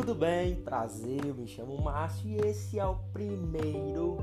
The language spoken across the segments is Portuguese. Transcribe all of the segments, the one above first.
tudo bem? Prazer, eu me chamo Márcio e esse é o primeiro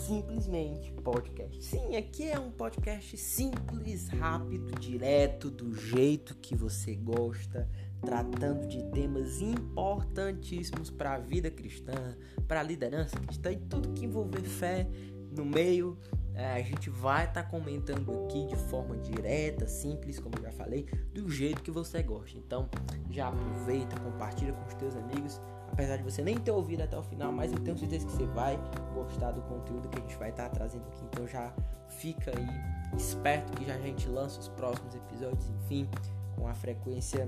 Simplesmente Podcast. Sim, aqui é um podcast simples, rápido, direto, do jeito que você gosta, tratando de temas importantíssimos para a vida cristã, para a liderança cristã e tudo que envolver fé no meio é, a gente vai estar tá comentando aqui de forma direta, simples, como já falei, do jeito que você gosta. Então, já aproveita, compartilha com os teus amigos. Apesar de você nem ter ouvido até o final, mas eu tenho certeza que você vai gostar do conteúdo que a gente vai estar tá trazendo aqui. Então, já fica aí esperto que já a gente lança os próximos episódios, enfim, com a frequência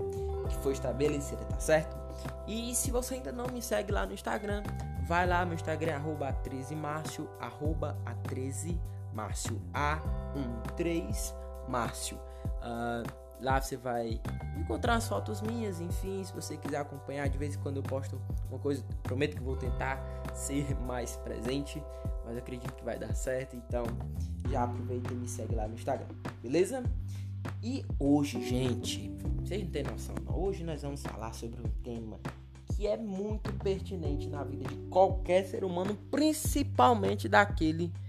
que foi estabelecida, tá certo? E se você ainda não me segue lá no Instagram, vai lá, meu Instagram é arroba a13márcio, arroba a13 Márcio A13 Márcio. Uh, lá você vai encontrar as fotos minhas, enfim, se você quiser acompanhar, de vez em quando eu posto uma coisa, prometo que vou tentar ser mais presente, mas acredito que vai dar certo, então já aproveita e me segue lá no Instagram, beleza? E hoje, gente, vocês não têm noção, não? hoje nós vamos falar sobre um tema que é muito pertinente na vida de qualquer ser humano, principalmente daquele que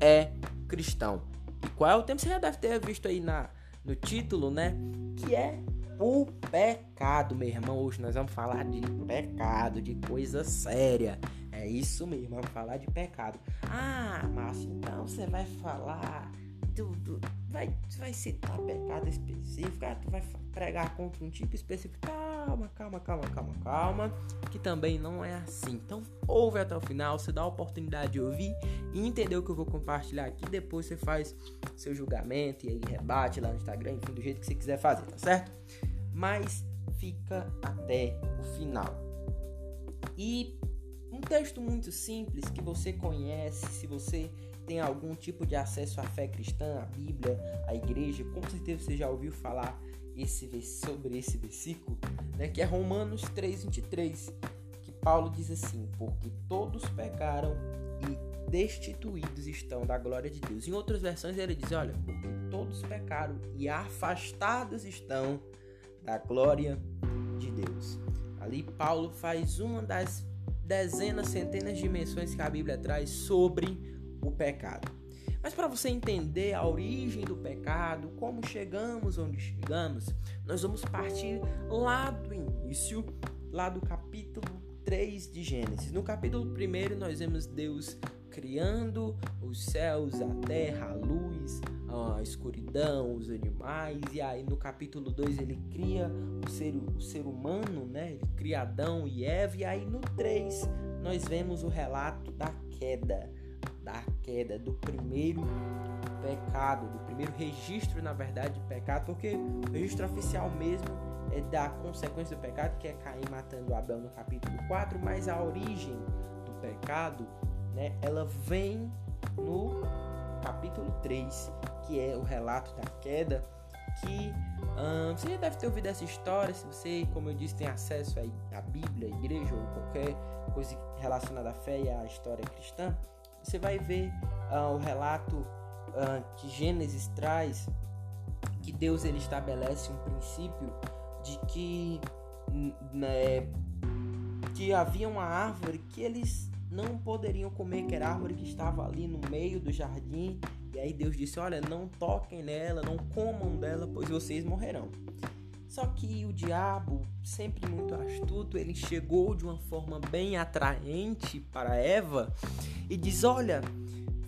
é cristão. E qual é o tema? Você já deve ter visto aí na, no título, né? Que é o pecado, meu irmão. Hoje nós vamos falar de pecado, de coisa séria. É isso mesmo, vamos falar de pecado. Ah, Márcio, então você vai falar do, vai, vai citar pecado específico, ah, tu vai pregar contra um tipo específico. Calma, calma, calma, calma, calma. Que também não é assim. Então, ouve até o final, você dá a oportunidade de ouvir e entender o que eu vou compartilhar aqui. Depois você faz seu julgamento e aí rebate lá no Instagram, enfim, do jeito que você quiser fazer, tá certo? Mas fica até o final. E um texto muito simples que você conhece, se você tem algum tipo de acesso à fé cristã, à Bíblia, à igreja, com certeza você já ouviu falar esse, sobre esse versículo, né, que é Romanos 3,23, que Paulo diz assim: Porque todos pecaram e destituídos estão da glória de Deus. Em outras versões ele diz: Olha, porque todos pecaram e afastados estão da glória de Deus. Ali Paulo faz uma das dezenas, centenas de menções que a Bíblia traz sobre o pecado. Mas para você entender a origem do pecado, como chegamos onde chegamos, nós vamos partir lá do início, lá do capítulo 3 de Gênesis. No capítulo 1 nós vemos Deus criando os céus, a terra, a luz, a escuridão, os animais, e aí no capítulo 2 ele cria o ser, o ser humano, né? Ele cria Adão e Eva, e aí no 3 nós vemos o relato da queda da queda, do primeiro pecado, do primeiro registro, na verdade, de pecado, porque o registro oficial mesmo é da consequência do pecado, que é Caim matando Abel no capítulo 4, mas a origem do pecado, né, ela vem no capítulo 3, que é o relato da queda, que hum, você já deve ter ouvido essa história, se você, como eu disse, tem acesso à Bíblia, à igreja ou qualquer coisa relacionada à fé e à história cristã, você vai ver uh, o relato uh, que Gênesis traz que Deus ele estabelece um princípio de que né, que havia uma árvore que eles não poderiam comer, que era a árvore que estava ali no meio do jardim. E aí Deus disse: Olha, não toquem nela, não comam dela, pois vocês morrerão. Só que o diabo, sempre muito astuto, ele chegou de uma forma bem atraente para Eva e diz: Olha,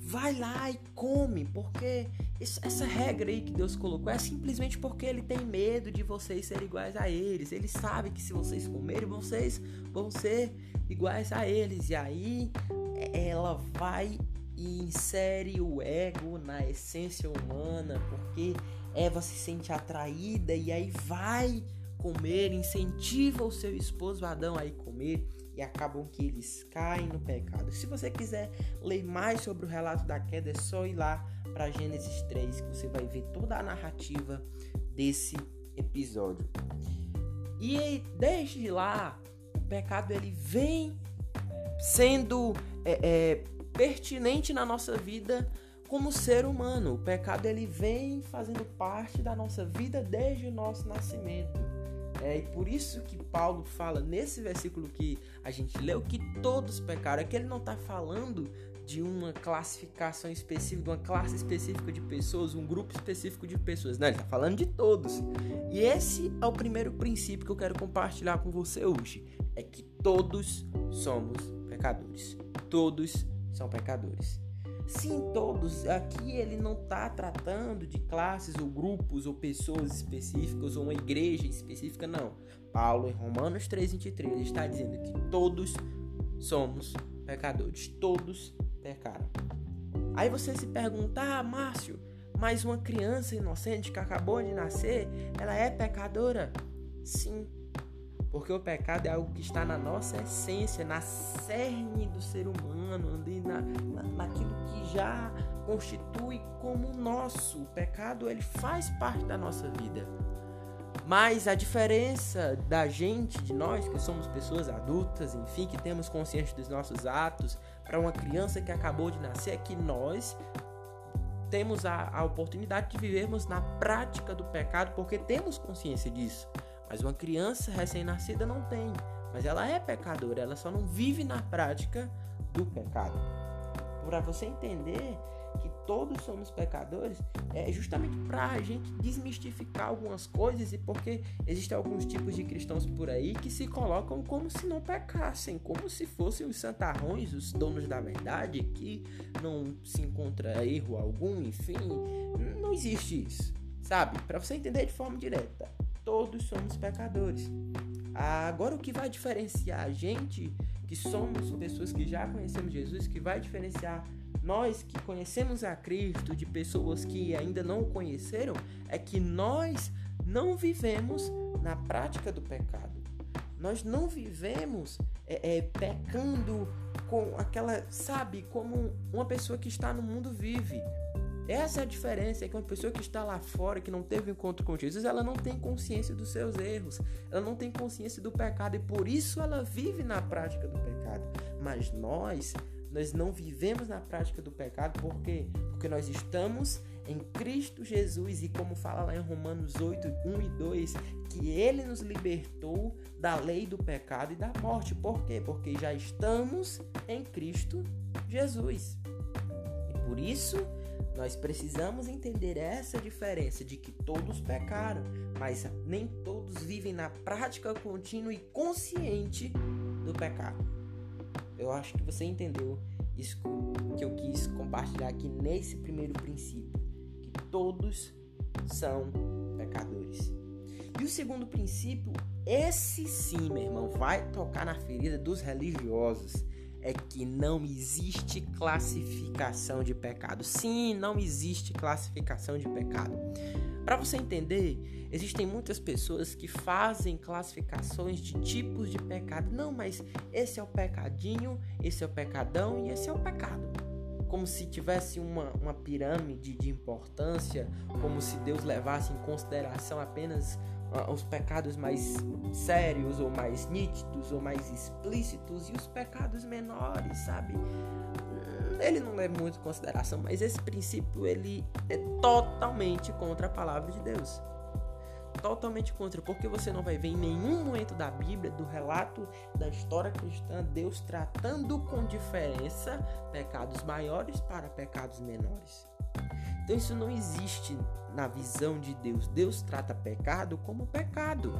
vai lá e come, porque essa regra aí que Deus colocou é simplesmente porque ele tem medo de vocês serem iguais a eles. Ele sabe que se vocês comerem, vocês vão ser iguais a eles. E aí ela vai e insere o ego na essência humana, porque Eva se sente atraída e aí vai comer, incentiva o seu esposo Adão a ir comer e acabam que eles caem no pecado. Se você quiser ler mais sobre o relato da queda, é só ir lá para Gênesis 3 que você vai ver toda a narrativa desse episódio. E desde lá, o pecado ele vem sendo é, é, pertinente na nossa vida como ser humano. O pecado ele vem fazendo parte da nossa vida desde o nosso nascimento. É, e por isso que Paulo fala nesse versículo que a gente leu que todos pecaram. É que ele não está falando de uma classificação específica, de uma classe específica de pessoas, um grupo específico de pessoas. Não, ele está falando de todos. E esse é o primeiro princípio que eu quero compartilhar com você hoje. É que todos somos pecadores. Todos são pecadores. Sim, todos. Aqui ele não está tratando de classes ou grupos ou pessoas específicas ou uma igreja específica, não. Paulo, em Romanos 3,23, está dizendo que todos somos pecadores. Todos pecaram. Aí você se pergunta, ah, Márcio, mas uma criança inocente que acabou de nascer, ela é pecadora? Sim, porque o pecado é algo que está na nossa essência, na cerne do ser humano, ali na, na, naquilo que já constitui como nosso. O pecado ele faz parte da nossa vida. Mas a diferença da gente, de nós que somos pessoas adultas, enfim, que temos consciência dos nossos atos, para uma criança que acabou de nascer, é que nós temos a, a oportunidade de vivermos na prática do pecado porque temos consciência disso. Mas uma criança recém-nascida não tem. Mas ela é pecadora, ela só não vive na prática do pecado. Para você entender que todos somos pecadores, é justamente para a gente desmistificar algumas coisas e porque existem alguns tipos de cristãos por aí que se colocam como se não pecassem, como se fossem os santarrões, os donos da verdade, que não se encontra erro algum, enfim, não existe isso, sabe? Para você entender de forma direta todos somos pecadores. Agora, o que vai diferenciar a gente, que somos pessoas que já conhecemos Jesus, que vai diferenciar nós que conhecemos a Cristo de pessoas que ainda não o conheceram, é que nós não vivemos na prática do pecado. Nós não vivemos é, é, pecando com aquela, sabe, como uma pessoa que está no mundo vive. Essa é a diferença, é que uma pessoa que está lá fora, que não teve encontro com Jesus, ela não tem consciência dos seus erros, ela não tem consciência do pecado e por isso ela vive na prática do pecado. Mas nós, nós não vivemos na prática do pecado, por quê? Porque nós estamos em Cristo Jesus e como fala lá em Romanos 8, 1 e 2, que ele nos libertou da lei do pecado e da morte. Por quê? Porque já estamos em Cristo Jesus. E por isso nós precisamos entender essa diferença de que todos pecaram, mas nem todos vivem na prática contínua e consciente do pecado. Eu acho que você entendeu isso que eu quis compartilhar aqui nesse primeiro princípio, que todos são pecadores. E o segundo princípio, esse sim, meu irmão, vai tocar na ferida dos religiosos é que não existe classificação de pecado. Sim, não existe classificação de pecado. Para você entender, existem muitas pessoas que fazem classificações de tipos de pecado. Não, mas esse é o pecadinho, esse é o pecadão e esse é o pecado. Como se tivesse uma, uma pirâmide de importância, como se Deus levasse em consideração apenas os pecados mais sérios ou mais nítidos ou mais explícitos e os pecados menores, sabe? Ele não leva muito em consideração, mas esse princípio ele é totalmente contra a palavra de Deus. Totalmente contra, porque você não vai ver em nenhum momento da Bíblia, do relato da história cristã, Deus tratando com diferença pecados maiores para pecados menores. Então isso não existe na visão de Deus. Deus trata pecado como pecado.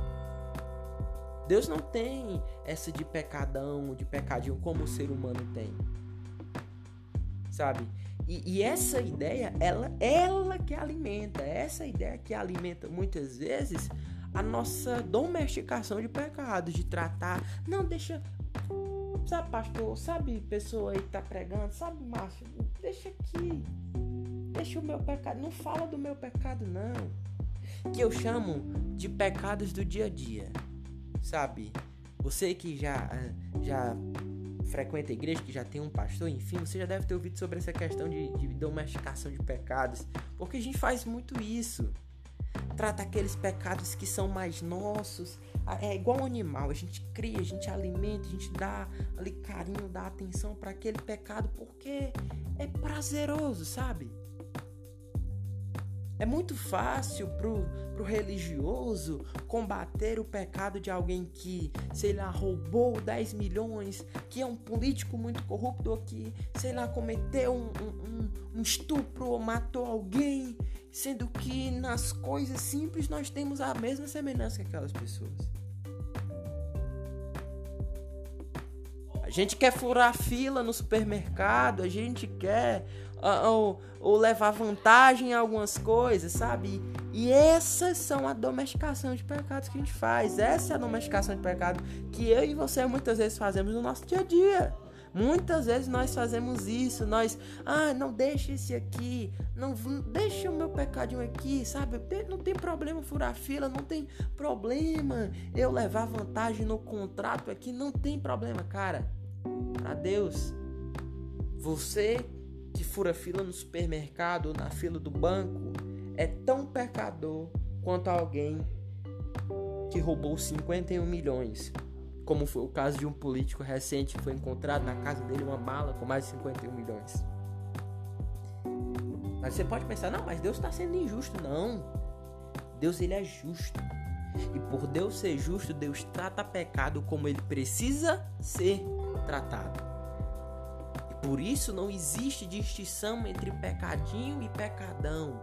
Deus não tem essa de pecadão, de pecadinho como o ser humano tem. Sabe? E, e, essa ideia, ela, ela que alimenta, essa ideia que alimenta muitas vezes a nossa domesticação de pecados, de tratar. Não, deixa. Sabe, pastor? Sabe, pessoa aí que tá pregando? Sabe, Márcio? Deixa aqui. Deixa o meu pecado. Não fala do meu pecado, não. Que eu chamo de pecados do dia a dia. Sabe? Você que já, já frequenta a igreja, que já tem um pastor, enfim, você já deve ter ouvido sobre essa questão de, de domesticação de pecados. Porque a gente faz muito isso. Trata aqueles pecados que são mais nossos. É igual um animal, a gente cria, a gente alimenta, a gente dá ali carinho, dá atenção para aquele pecado porque é prazeroso, sabe? É muito fácil pro, pro religioso combater o pecado de alguém que, sei lá, roubou 10 milhões, que é um político muito corrupto, ou que, sei lá, cometeu um, um, um estupro ou matou alguém, sendo que nas coisas simples nós temos a mesma semelhança que aquelas pessoas. A gente quer furar fila no supermercado, a gente quer ou, ou levar vantagem em algumas coisas, sabe? E essas são a domesticação de pecados que a gente faz. Essa é a domesticação de pecado que eu e você muitas vezes fazemos no nosso dia a dia. Muitas vezes nós fazemos isso, nós, ah, não deixa esse aqui, não deixa o meu pecadinho aqui, sabe? Não tem problema furar fila, não tem problema eu levar vantagem no contrato aqui, não tem problema, cara. Para Deus, você que fura fila no supermercado ou na fila do banco é tão pecador quanto alguém que roubou 51 milhões. Como foi o caso de um político recente que foi encontrado na casa dele uma mala com mais de 51 milhões. Mas você pode pensar, não, mas Deus está sendo injusto. Não. Deus ele é justo. E por Deus ser justo, Deus trata pecado como ele precisa ser tratado. Por isso não existe distinção entre pecadinho e pecadão.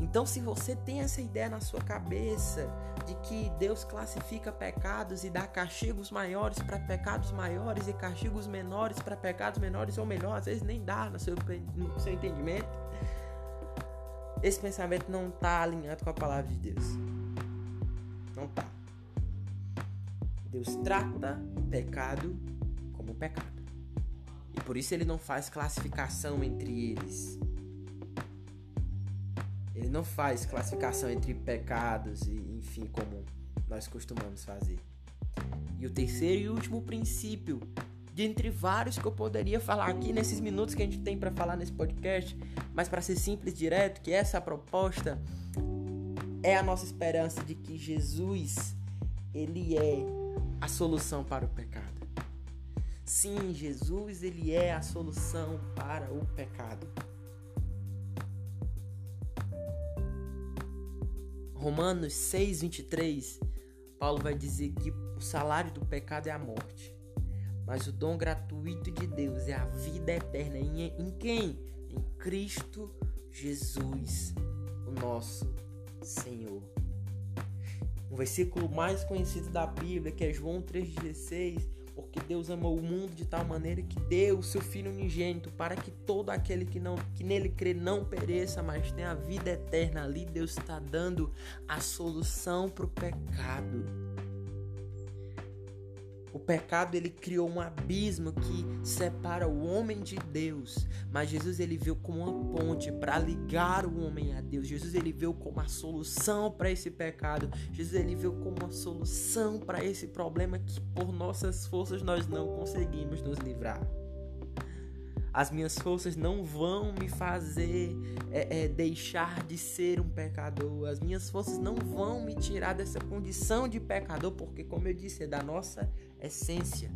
Então, se você tem essa ideia na sua cabeça de que Deus classifica pecados e dá castigos maiores para pecados maiores e castigos menores para pecados menores, ou melhor, às vezes nem dá no seu, no seu entendimento, esse pensamento não está alinhado com a palavra de Deus. Não está. Deus trata pecado como pecado. Por isso ele não faz classificação entre eles. Ele não faz classificação entre pecados e, enfim, como nós costumamos fazer. E o terceiro e último princípio, dentre vários que eu poderia falar aqui nesses minutos que a gente tem para falar nesse podcast, mas para ser simples e direto, que essa proposta é a nossa esperança de que Jesus, ele é a solução para o pecado. Sim, Jesus ele é a solução para o pecado. Romanos 6:23, Paulo vai dizer que o salário do pecado é a morte, mas o dom gratuito de Deus é a vida eterna em, em quem? Em Cristo Jesus, o nosso Senhor. Um versículo mais conhecido da Bíblia, que é João 3,16, porque Deus amou o mundo de tal maneira que deu o seu Filho unigênito para que todo aquele que, não, que nele crê não pereça, mas tenha a vida eterna. Ali Deus está dando a solução para o pecado. O pecado ele criou um abismo que separa o homem de Deus, mas Jesus ele veio como uma ponte para ligar o homem a Deus. Jesus ele veio como a solução para esse pecado. Jesus ele veio como uma solução para esse problema que por nossas forças nós não conseguimos nos livrar. As minhas forças não vão me fazer é, é, deixar de ser um pecador. As minhas forças não vão me tirar dessa condição de pecador, porque, como eu disse, é da nossa essência.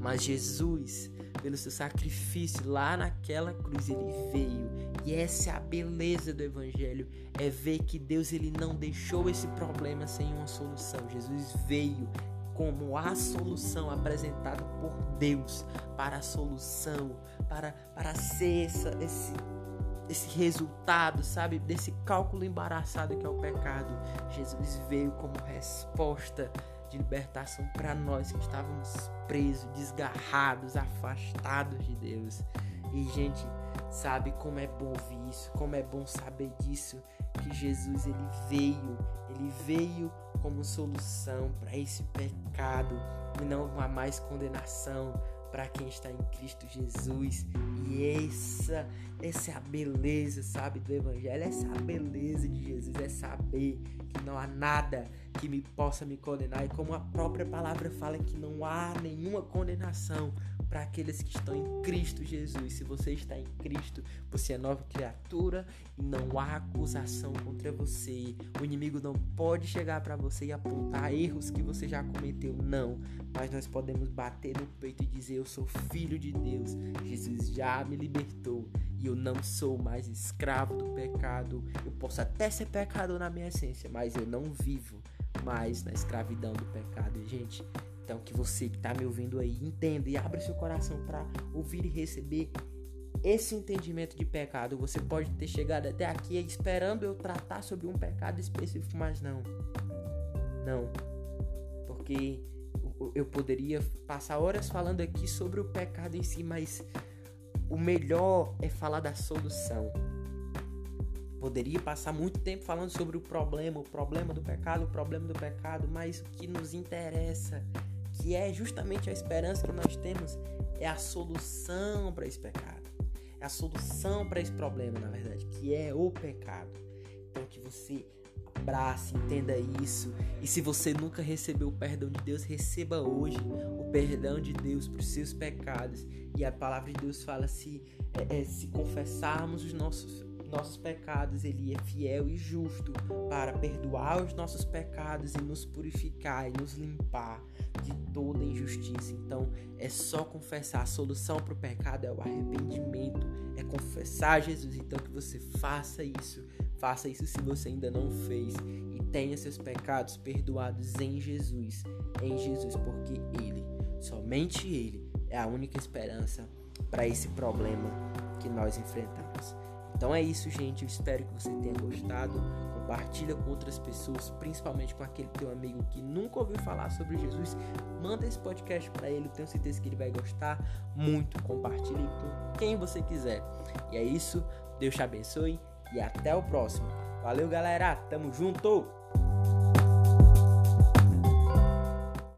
Mas Jesus, pelo seu sacrifício lá naquela cruz, ele veio. E essa é a beleza do evangelho, é ver que Deus ele não deixou esse problema sem uma solução. Jesus veio como a solução apresentada por Deus para a solução, para, para ser essa, esse, esse resultado, sabe, desse cálculo embaraçado que é o pecado. Jesus veio como resposta de libertação para nós que estávamos presos, desgarrados, afastados de Deus. E gente, sabe como é bom ouvir isso, como é bom saber disso, que Jesus ele veio, ele veio como solução para esse pecado e não há mais condenação para quem está em Cristo Jesus. E essa, essa é a beleza, sabe, do Evangelho. Essa é a beleza de Jesus, é saber que não há nada que me possa me condenar. E como a própria palavra fala que não há nenhuma condenação para aqueles que estão em Cristo Jesus. Se você está em Cristo, você é nova criatura e não há acusação contra você. O inimigo não pode chegar para você e apontar erros que você já cometeu, não. Mas nós podemos bater no peito e dizer: Eu sou filho de Deus. Jesus já me libertou e eu não sou mais escravo do pecado. Eu posso até ser pecador na minha essência, mas eu não vivo mais na escravidão do pecado, gente. Então que você que está me ouvindo aí entenda e abra seu coração para ouvir e receber esse entendimento de pecado. Você pode ter chegado até aqui esperando eu tratar sobre um pecado específico, mas não. Não. Porque eu poderia passar horas falando aqui sobre o pecado em si, mas o melhor é falar da solução. Poderia passar muito tempo falando sobre o problema, o problema do pecado, o problema do pecado, mas o que nos interessa, que é justamente a esperança que nós temos, é a solução para esse pecado. É a solução para esse problema, na verdade, que é o pecado. Então que você abrace, entenda isso. E se você nunca recebeu o perdão de Deus, receba hoje o perdão de Deus para os seus pecados. E a palavra de Deus fala se é, é, se confessarmos os nossos nossos pecados, ele é fiel e justo para perdoar os nossos pecados e nos purificar e nos limpar de toda injustiça. Então, é só confessar. A solução para o pecado é o arrependimento, é confessar Jesus. Então, que você faça isso. Faça isso se você ainda não fez e tenha seus pecados perdoados em Jesus, em Jesus, porque Ele, somente Ele, é a única esperança para esse problema que nós enfrentamos. Então é isso, gente. Eu espero que você tenha gostado. Compartilha com outras pessoas, principalmente com aquele teu amigo que nunca ouviu falar sobre Jesus. Manda esse podcast para ele, tenho certeza que ele vai gostar muito. Compartilhe com quem você quiser. E é isso. Deus te abençoe e até o próximo. Valeu, galera. Tamo junto.